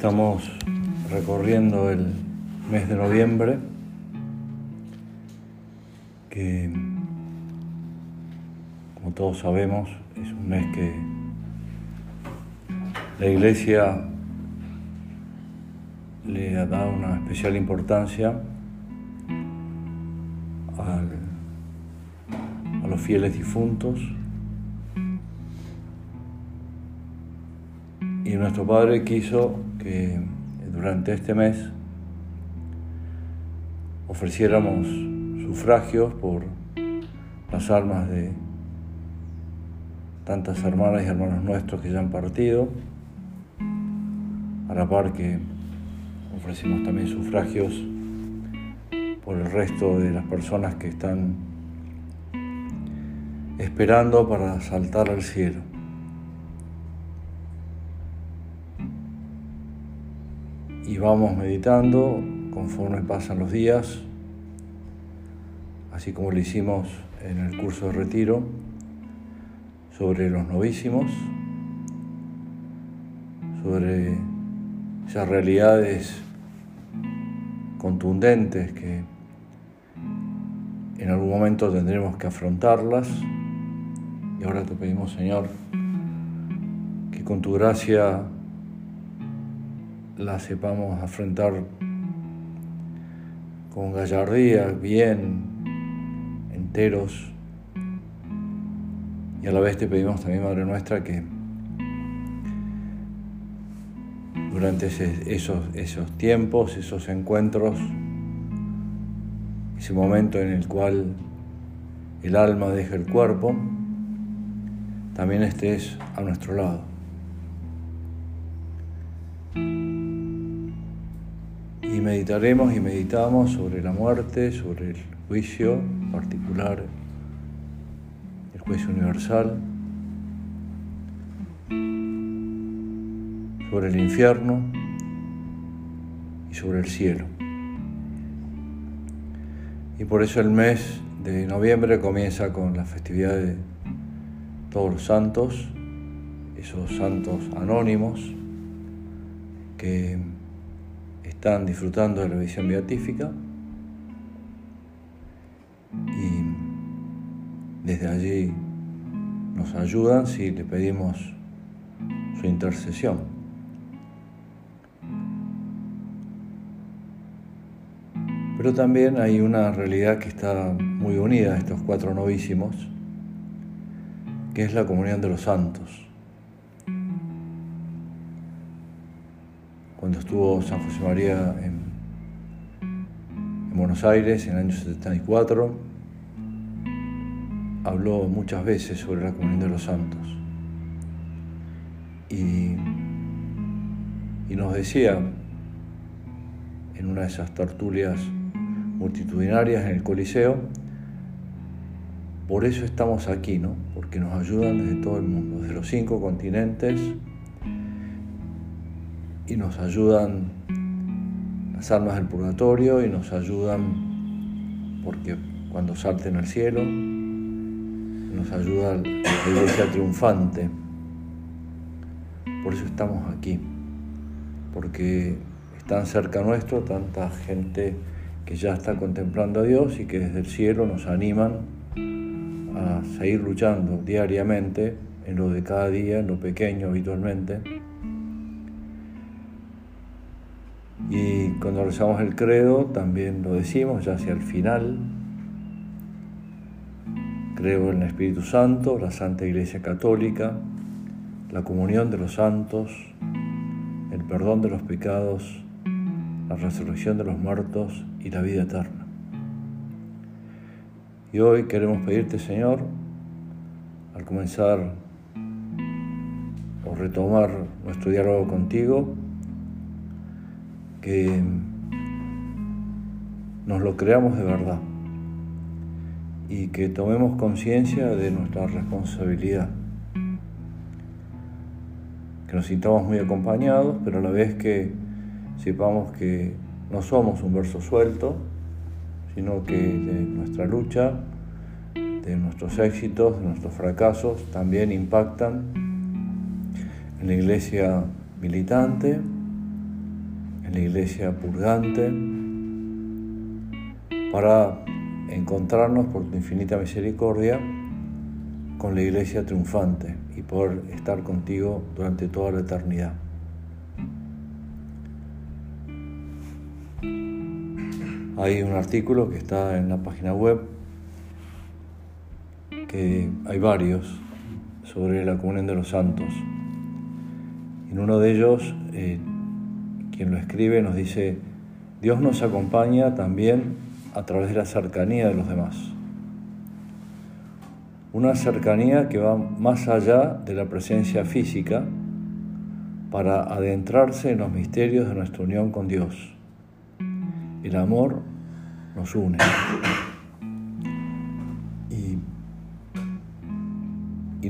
Estamos recorriendo el mes de noviembre, que como todos sabemos es un mes que la Iglesia le ha dado una especial importancia a los fieles difuntos. Y nuestro Padre quiso que durante este mes ofreciéramos sufragios por las almas de tantas hermanas y hermanos nuestros que ya han partido, a la par que ofrecimos también sufragios por el resto de las personas que están esperando para saltar al cielo. Y vamos meditando conforme pasan los días, así como lo hicimos en el curso de retiro, sobre los novísimos, sobre esas realidades contundentes que en algún momento tendremos que afrontarlas. Y ahora te pedimos, Señor, que con tu gracia la sepamos afrontar con gallardía, bien, enteros. Y a la vez te pedimos también, Madre nuestra, que durante esos, esos tiempos, esos encuentros, ese momento en el cual el alma deja el cuerpo, también estés a nuestro lado. Meditaremos y meditamos sobre la muerte, sobre el juicio particular, el juicio universal, sobre el infierno y sobre el cielo. Y por eso el mes de noviembre comienza con la festividad de todos los santos, esos santos anónimos que están disfrutando de la visión beatífica y desde allí nos ayudan si le pedimos su intercesión. Pero también hay una realidad que está muy unida a estos cuatro novísimos, que es la comunión de los santos. Estuvo San José María en, Buenos Aires en el año 74, habló muchas veces sobre la comunión de los santos. Y, y nos decía en una de esas tertulias multitudinarias en el Coliseo, por eso estamos aquí, ¿no? Porque nos ayudan desde todo el mundo, desde los cinco continentes, y nos ayudan las almas del purgatorio y nos ayudan porque cuando salten al cielo nos ayuda la iglesia triunfante. Por eso estamos aquí, porque están cerca nuestro tanta gente que ya está contemplando a Dios y que desde el cielo nos animan a seguir luchando diariamente en lo de cada día, en lo pequeño habitualmente Y cuando rezamos el credo también lo decimos ya hacia el final. Creo en el Espíritu Santo, la Santa Iglesia Católica, la comunión de los santos, el perdón de los pecados, la resurrección de los muertos y la vida eterna. Y hoy queremos pedirte, Señor, al comenzar o retomar nuestro diálogo contigo, que nos lo creamos de verdad y que tomemos conciencia de nuestra responsabilidad. Que nos sintamos muy acompañados, pero a la vez que sepamos que no somos un verso suelto, sino que de nuestra lucha, de nuestros éxitos, de nuestros fracasos, también impactan en la iglesia militante en la iglesia purgante, para encontrarnos por tu infinita misericordia con la iglesia triunfante y poder estar contigo durante toda la eternidad. Hay un artículo que está en la página web, que hay varios, sobre la comunión de los santos. En uno de ellos, eh, quien lo escribe nos dice, Dios nos acompaña también a través de la cercanía de los demás. Una cercanía que va más allá de la presencia física para adentrarse en los misterios de nuestra unión con Dios. El amor nos une. Y,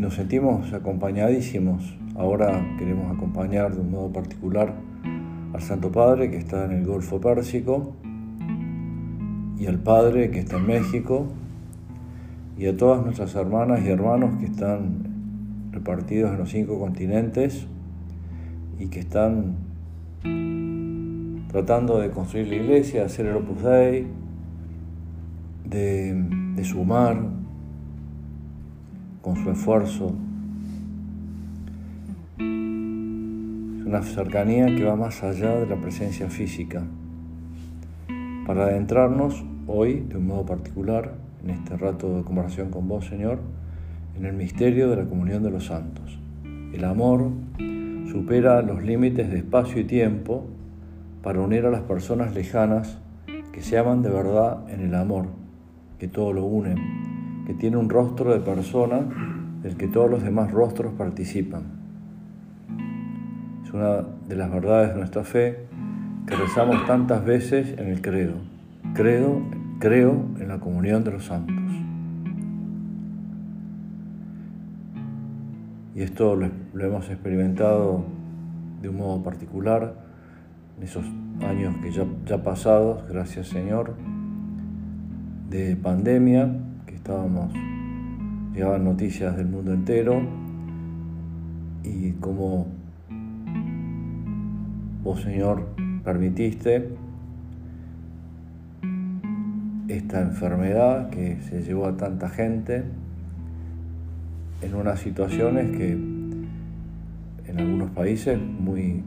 nos sentimos acompañadísimos. Ahora queremos acompañar de un modo particular al Santo Padre que está en el Golfo Pérsico y al Padre que está en México y a todas nuestras hermanas y hermanos que están repartidos en los cinco continentes y que están tratando de construir la iglesia, hacer el Opus Dei, de, sumar con su esfuerzo. Una cercanía que va más allá de la presencia física. Para adentrarnos hoy, de un modo particular, en este rato de conversación con vos, Señor, en el misterio de la comunión de los santos. El amor supera los límites de espacio y tiempo para unir a las personas lejanas que se aman de verdad en el amor que todo lo une, que tiene un rostro de persona del que todos los demás rostros participan. Es una de las verdades de nuestra fe que rezamos tantas veces en el credo. Credo, creo en la comunión de los santos. Y esto lo, hemos experimentado de un modo particular en esos años que ya, ya pasados, gracias Señor, de pandemia, que estábamos, llegaban noticias del mundo entero y como vos Señor permitiste esta enfermedad que se llevó a tanta gente en unas situaciones que en algunos países muy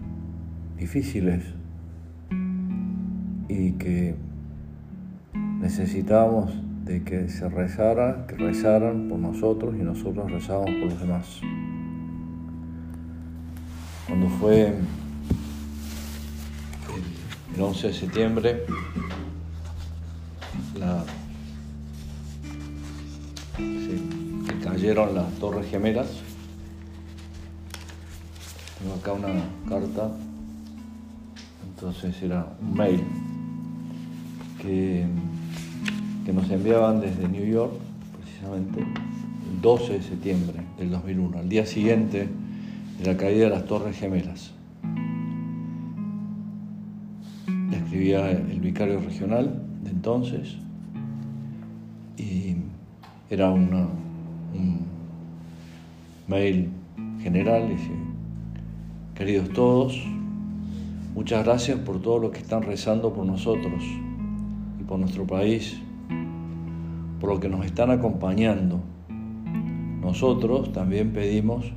difíciles y que necesitábamos de que se rezara, que rezaran por nosotros y nosotros rezábamos por los demás. Cuando fue el 11 de septiembre, se, cayeron las torres gemelas. Tengo acá una carta, entonces era un mail que que nos enviaban desde New York, precisamente el 12 de septiembre del 2001, al día siguiente de la caída de las Torres Gemelas. El vicario regional de entonces y era un mail general, dice, queridos todos, muchas gracias por todo lo que están rezando por nosotros y por nuestro país por lo que nos están acompañando. Nosotros también pedimos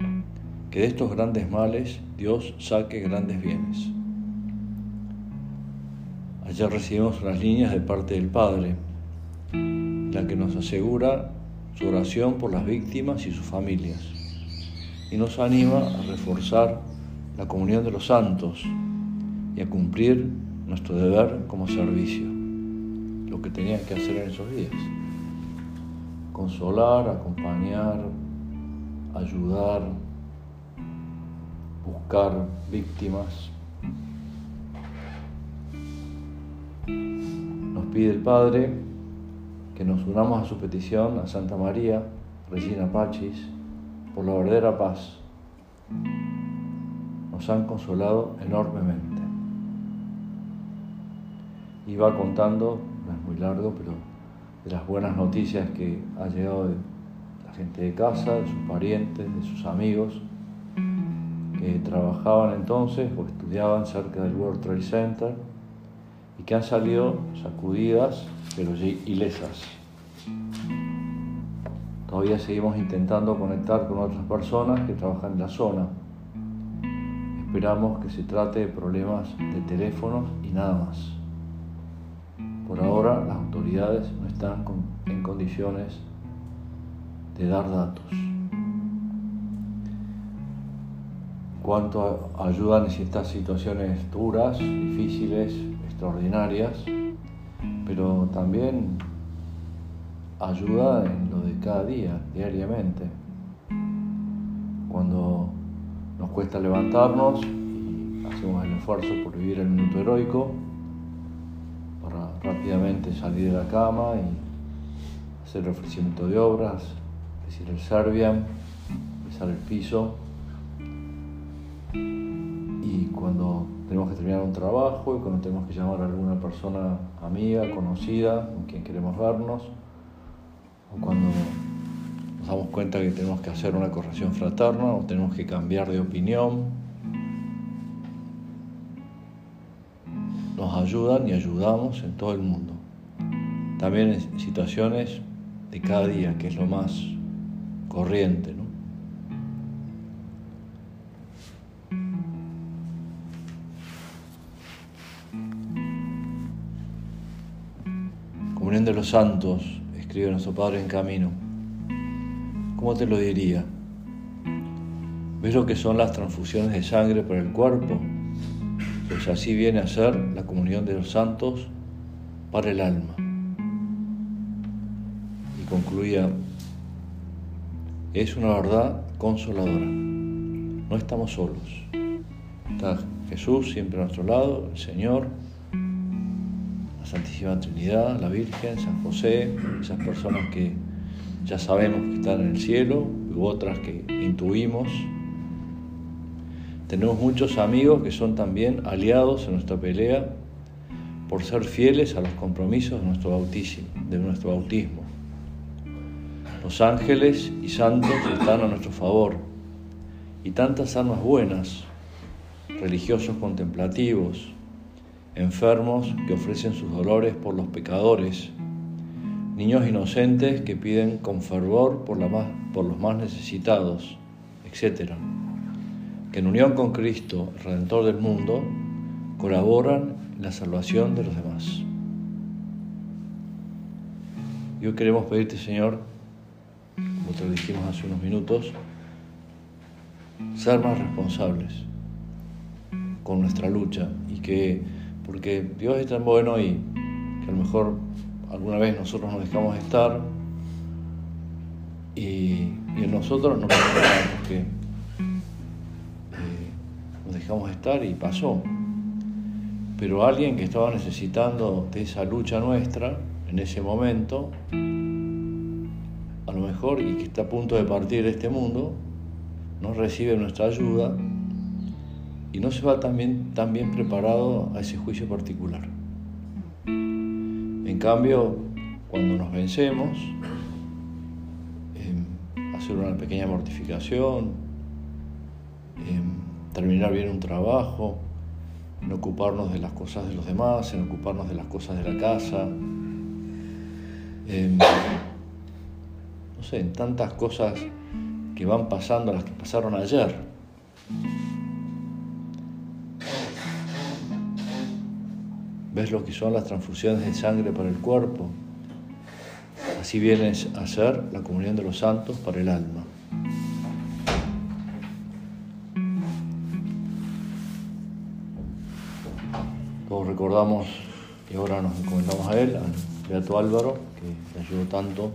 que de estos grandes males Dios saque grandes bienes. Ayer recibimos unas líneas de parte del Padre, la que nos asegura su oración por las víctimas y sus familias, y nos anima a reforzar la comunión de los santos y a cumplir nuestro deber como servicio, lo que tenían que hacer en esos días consolar, acompañar, ayudar, buscar víctimas. Nos pide el Padre que nos unamos a su petición a Santa María, Regina Pachis, por la verdadera paz. Nos han consolado enormemente. Y va contando, no es muy largo, pero de las buenas noticias que ha llegado de la gente de casa, de sus parientes, de sus amigos, que trabajaban entonces o estudiaban cerca del World Trade Center y que han salido sacudidas pero ilesas. Todavía seguimos intentando conectar con otras personas que trabajan en la zona. Esperamos que se trate de problemas de teléfonos y nada más. Por ahora las autoridades no están en condiciones de dar datos. Cuánto ayudan en estas situaciones duras, difíciles, extraordinarias, pero también ayuda en lo de cada día, diariamente. Cuando nos cuesta levantarnos y hacemos el esfuerzo por vivir el minuto heroico, para rápidamente salir de la cama y hacer el ofrecimiento de obras, decir el Serbian, pisar el piso. Y cuando tenemos que terminar un trabajo y cuando tenemos que llamar a alguna persona amiga, conocida, con quien queremos vernos, o cuando nos damos cuenta que tenemos que hacer una corrección fraterna o tenemos que cambiar de opinión, nos ayudan y ayudamos en todo el mundo. También en situaciones de cada día, que es lo más corriente. Comunión de los santos, escribe nuestro Padre en camino. ¿Cómo te lo diría? ¿Ves lo que son las transfusiones de sangre para el cuerpo? Pues así viene a ser la comunión de los santos para el alma. Y concluía es una verdad consoladora. No estamos solos. Está Jesús siempre a nuestro lado, el Señor, la Santísima Trinidad, la Virgen, San José, esas personas que ya sabemos que están en el cielo u otras que intuimos. Tenemos muchos amigos que son también aliados en nuestra pelea por ser fieles a los compromisos de nuestro bautismo. De nuestro bautismo. Los ángeles y santos están a nuestro favor y tantas almas buenas, religiosos contemplativos, enfermos que ofrecen sus dolores por los pecadores, niños inocentes que piden con fervor por, los más necesitados, etc., que en unión con Cristo, Redentor del mundo, colaboran en la salvación de los demás. Y hoy queremos pedirte, Señor, como te dijimos hace unos minutos, ser más responsables con nuestra lucha y que, porque Dios es tan bueno y que a lo mejor alguna vez nosotros nos dejamos estar y, en nosotros no pasa nada porque eh, nos dejamos estar y pasó. Pero alguien que estaba necesitando de esa lucha nuestra en ese momento, a lo mejor y que está a punto de partir de este mundo, no recibe nuestra ayuda y no se va tan bien preparado a ese juicio particular. En cambio, cuando nos vencemos, hacer una pequeña mortificación, terminar bien un trabajo, en ocuparnos de las cosas de los demás, en ocuparnos de las cosas de la casa, no sé, en tantas cosas que van pasando, las que pasaron ayer. ¿Ves lo que son las transfusiones de sangre para el cuerpo? Así viene a ser la comunión de los santos para el alma. Todos recordamos y ahora nos encomendamos a él, al Beato Álvaro, que le ayudó tanto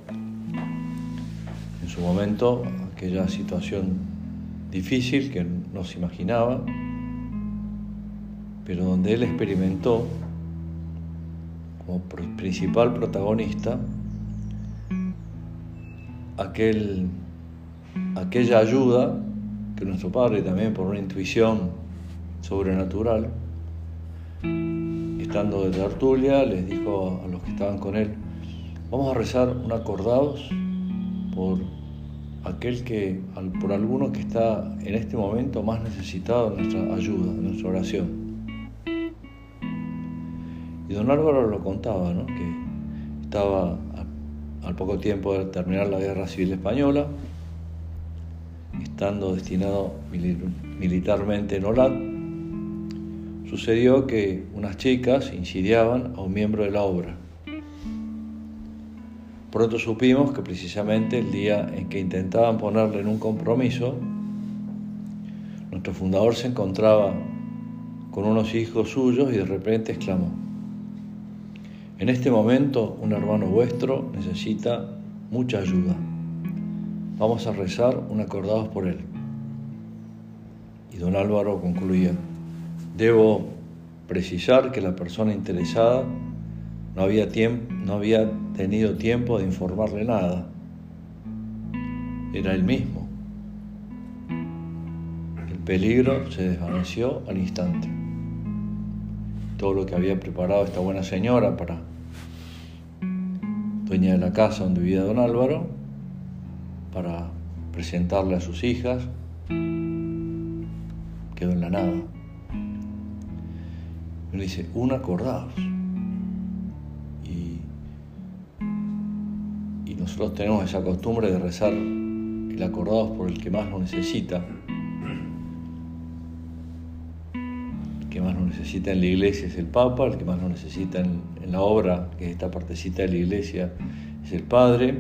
su momento aquella situación difícil que no se imaginaba, pero donde él experimentó como principal protagonista aquel, aquella ayuda que nuestro padre también por una intuición sobrenatural, estando de tertulia, les dijo a los que estaban con él, vamos a rezar un acordados por aquel que, por alguno que está en este momento más necesitado de nuestra ayuda, de nuestra oración. Y don Álvaro lo contaba, ¿no? que estaba al poco tiempo de terminar la Guerra Civil Española, estando destinado militarmente en Olat, sucedió que unas chicas insidiaban a un miembro de la obra. Pronto supimos que precisamente el día en que intentaban ponerle en un compromiso, nuestro fundador se encontraba con unos hijos suyos y de repente exclamó, en este momento un hermano vuestro necesita mucha ayuda. Vamos a rezar un acordados por él. Y don Álvaro concluía, debo precisar que la persona interesada no había, no había tenido tiempo de informarle nada. Era él mismo. El peligro se desvaneció al instante. Todo lo que había preparado esta buena señora para dueña de la casa donde vivía don Álvaro, para presentarle a sus hijas, quedó en la nada. Y le dice, un acordados. Nosotros tenemos esa costumbre de rezar el acordados por el que más lo necesita. Necesita en la iglesia es el Papa, el que más lo necesita en, la obra, que es esta partecita de la iglesia, es el Padre.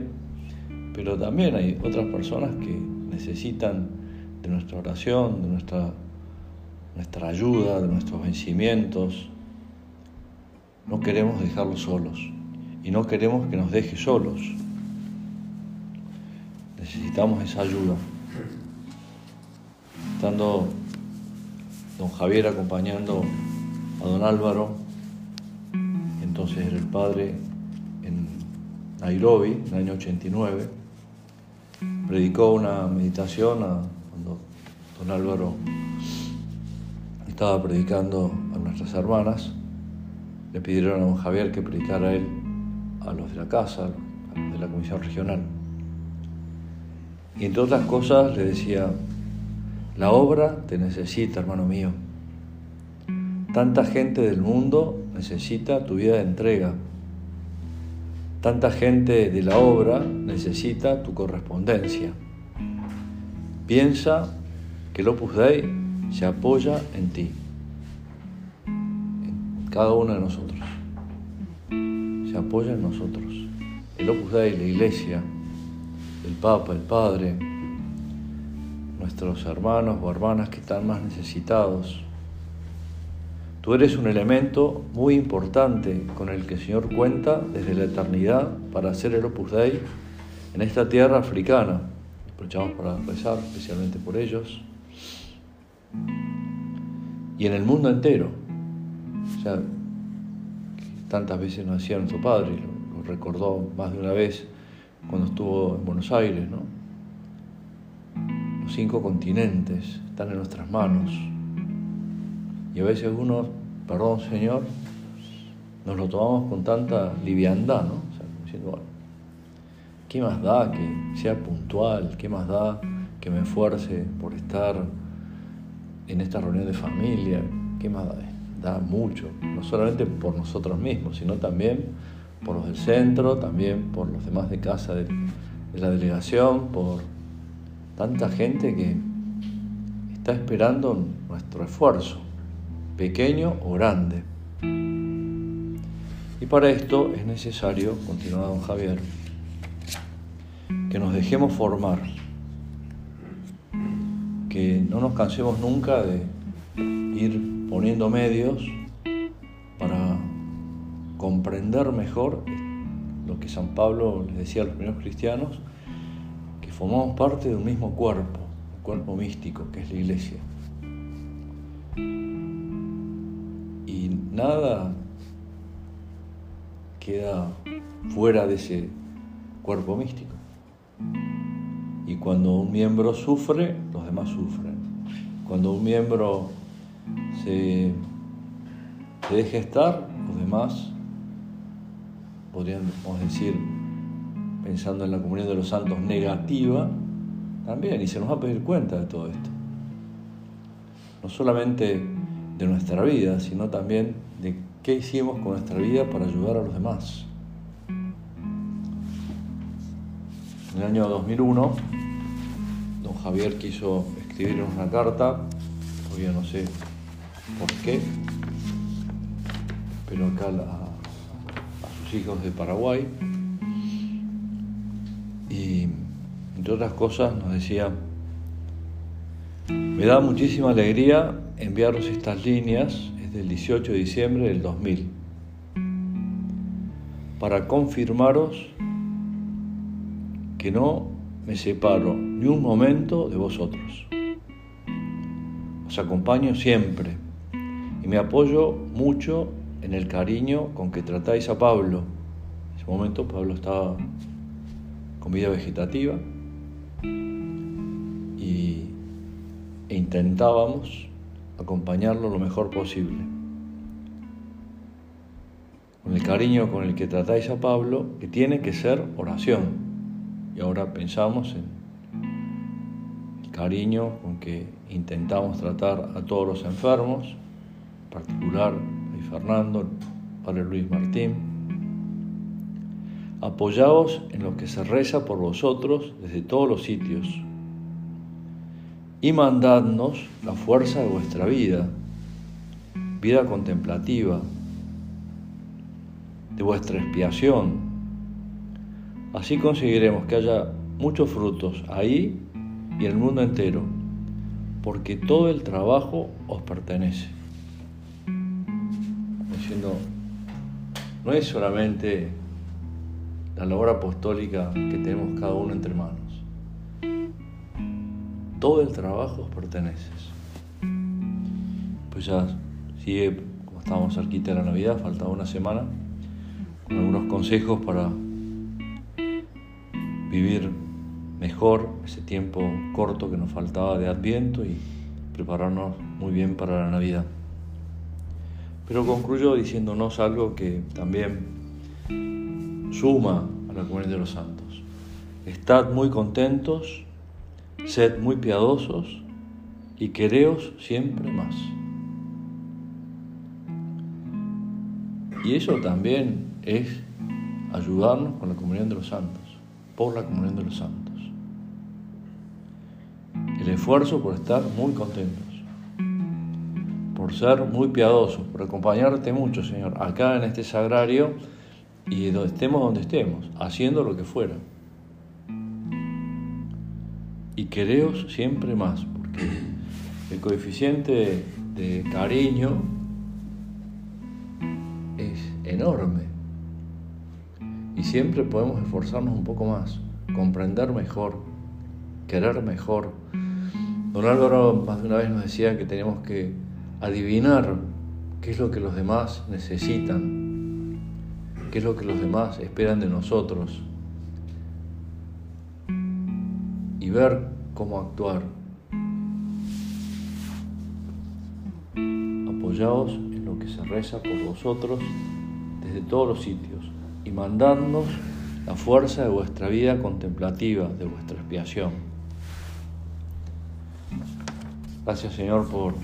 Pero también hay otras personas que necesitan de nuestra oración, de nuestra, nuestra ayuda, de nuestros vencimientos. No queremos dejarlos solos y no queremos que nos deje solos necesitamos esa ayuda. Estando don Javier acompañando a don Álvaro, entonces era el padre en Nairobi, en el año 89, predicó una meditación cuando don Álvaro estaba predicando a nuestras hermanas, le pidieron a don Javier que predicara a él a los de la casa, a los de la comisión regional. Y entre otras cosas le decía, la obra te necesita, hermano mío. Tanta gente del mundo necesita tu vida de entrega. Tanta gente de la obra necesita tu correspondencia. Piensa que el Opus Dei se apoya en ti, cada uno de nosotros. Se apoya en nosotros. El Opus Dei, la Iglesia, el Papa, el Padre, nuestros hermanos o hermanas que están más necesitados. Tú eres un elemento muy importante con el que el Señor cuenta desde la eternidad para hacer el Opus Dei en esta tierra africana. Aprovechamos para rezar especialmente por ellos. Y en el mundo entero. O sea, tantas veces nos decía nuestro Padre, lo recordó más de una vez cuando estuvo en Buenos Aires, ¿no? Los cinco continentes están en nuestras manos. Y a veces uno, perdón Señor, nos lo tomamos con tanta liviandad, ¿no? O sea, diciendo, bueno, ¿qué más da que sea puntual? ¿Qué más da que me esfuerce por estar en esta reunión de familia? ¿Qué más da? Da mucho, no solamente por nosotros mismos, sino también por los del centro, también por los demás de casa de, la delegación, por tanta gente que está esperando nuestro esfuerzo, pequeño o grande. Y para esto es necesario, continúa don Javier, que nos dejemos formar, que no nos cansemos nunca de ir poniendo medios para comprender mejor lo que San Pablo les decía a los primeros cristianos, que formamos parte de un mismo cuerpo, el cuerpo místico, que es la iglesia. Nada queda fuera de ese cuerpo místico. Y cuando un miembro sufre, los demás sufren. Cuando un miembro se, deja estar, los demás podríamos decir, pensando en la comunidad de los santos, negativa, también, y se nos va a pedir cuenta de todo esto. No solamente de nuestra vida, sino también de qué hicimos con nuestra vida para ayudar a los demás. En el año 2001, don Javier quiso escribir una carta, todavía no sé por qué, pero acá a, sus hijos de Paraguay. Y entre otras cosas nos decía, me da muchísima alegría enviaros estas líneas, es del 18 de diciembre del 2000, para confirmaros que no me separo ni un momento de vosotros. Os acompaño siempre y me apoyo mucho en el cariño con que tratáis a Pablo. En ese momento Pablo estaba con vida vegetativa e intentábamos acompañarlo lo mejor posible. Con el cariño con el que tratáis a Pablo, que tiene que ser oración. Y ahora pensamos en el cariño con que intentamos tratar a todos los enfermos, en particular a Fernando, Padre Luis Martín. Apoyaos en lo que se reza por vosotros desde todos los sitios y mandadnos la fuerza de vuestra vida, vida contemplativa, de vuestra expiación, Así conseguiremos que haya muchos frutos ahí y en el mundo entero, porque todo el trabajo os pertenece. Diciendo, no es solamente la labor apostólica que tenemos cada uno entre manos. Todo el trabajo os pertenece. Pues ya sigue, como estábamos cerquita de la Navidad, faltaba una semana, con algunos consejos para vivir mejor ese tiempo corto que nos faltaba de Adviento y prepararnos muy bien para la Navidad. Pero concluyo diciéndonos algo que también suma a la comunidad de los santos. Estad muy contentos, sed muy piadosos y quereos siempre más. Y eso también es ayudarnos con la comunión de los santos por la comunión de los santos. El esfuerzo por estar muy contentos, por ser muy piadosos, por acompañarte mucho, Señor, acá en este sagrario y estemos donde estemos, haciendo lo que fuera. Quereos siempre más, porque el coeficiente de cariño es enorme y siempre podemos esforzarnos un poco más, comprender mejor, querer mejor. Don Álvaro más de una vez nos decía que tenemos que adivinar qué es lo que los demás necesitan, qué es lo que los demás esperan de nosotros y ver cómo actuar. Apoyaos en lo que se reza por vosotros desde todos los sitios y mandadnos la fuerza de vuestra vida contemplativa, de vuestra expiación. Gracias Señor por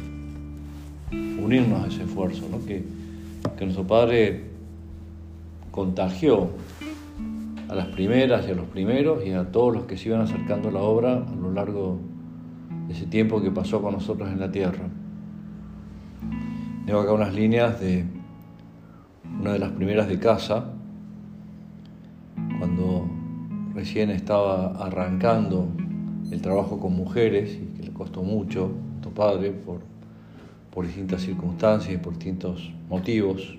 unirnos a ese esfuerzo, que, que nuestro Padre contagió a las primeras y a los primeros y a todos los que se iban acercando a la obra a lo largo de ese tiempo que pasó con nosotros en la tierra. Tengo acá unas líneas de una de las primeras de casa, cuando recién estaba arrancando el trabajo con mujeres y que le costó mucho a tu padre por, por distintas circunstancias y por distintos motivos.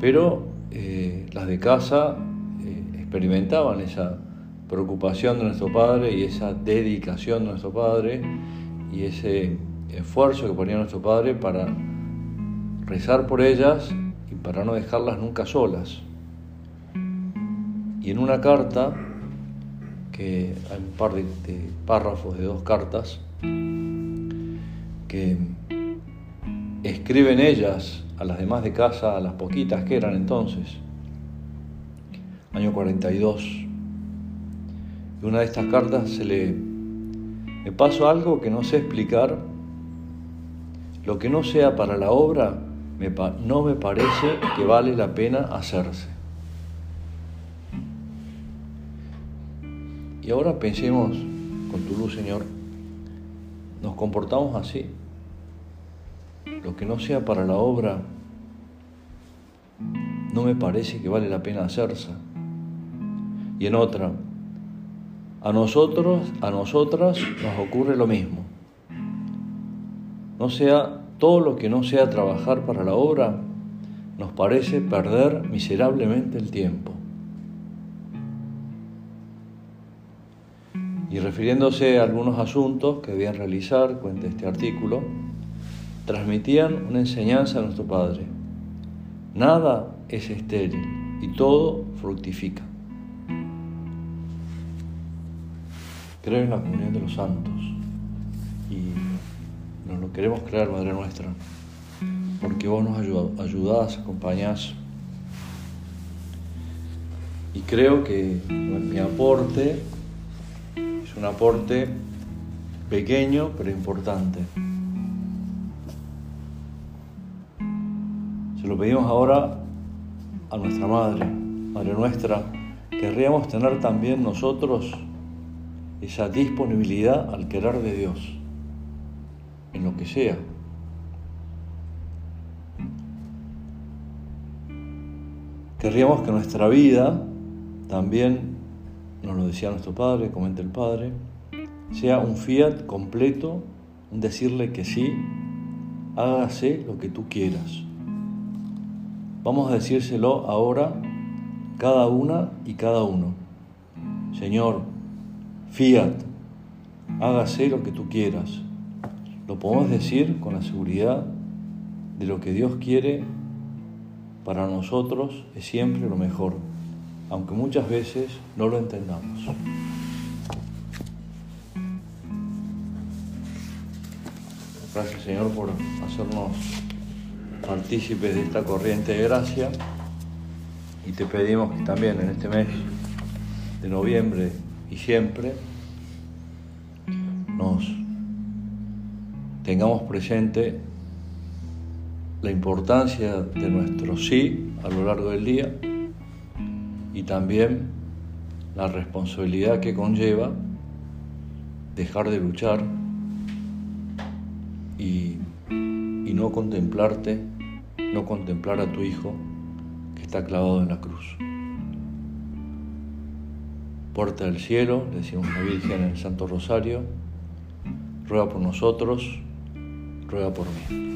Pero eh, las de casa eh, experimentaban esa preocupación de nuestro padre y esa dedicación de nuestro padre y ese esfuerzo que ponía nuestro padre para rezar por ellas y para no dejarlas nunca solas. Y en una carta, que hay un par de, párrafos de dos cartas, que escriben ellas a las demás de casa, a las poquitas que eran entonces, año 42. Y una de estas cartas se lee, me paso algo que no sé explicar, lo que no sea para la obra no me parece que vale la pena hacerse. Y ahora pensemos con tu luz, Señor, nos comportamos así. Lo que no sea para la obra no me parece que vale la pena hacerse. Y en otra, a nosotros, a nosotras nos ocurre lo mismo. No sea todo lo que no sea trabajar para la obra, nos parece perder miserablemente el tiempo. Y refiriéndose a algunos asuntos que debían realizar, cuenta este artículo, transmitían una enseñanza a nuestro Padre. Nada es estéril y todo fructifica. Creo en la comunión de los santos y nos lo queremos creer, Madre nuestra, porque vos nos ayudás, acompañás. Y creo que mi aporte es un aporte pequeño pero importante. Se lo pedimos ahora a nuestra Madre, Madre nuestra, querríamos tener también nosotros esa disponibilidad al querer de Dios, en lo que sea. Querríamos que nuestra vida también, nos lo decía nuestro Padre, comenta el Padre, sea un fiat completo, un decirle que sí, hágase lo que tú quieras. Vamos a decírselo ahora cada una y cada uno. Señor, fiat, hágase lo que tú quieras. Lo podemos decir con la seguridad de lo que Dios quiere para nosotros es siempre lo mejor, aunque muchas veces no lo entendamos. Gracias Señor por hacernos partícipes de esta corriente de gracia. Y te pedimos que también en este mes de noviembre y siempre nos tengamos presente la importancia de nuestro sí a lo largo del día y también la responsabilidad que conlleva dejar de luchar y, y no contemplarte no contemplar a tu Hijo que está clavado en la cruz. Puerta del cielo, le decimos la Virgen en el Santo Rosario, ruega por nosotros, ruega por mí.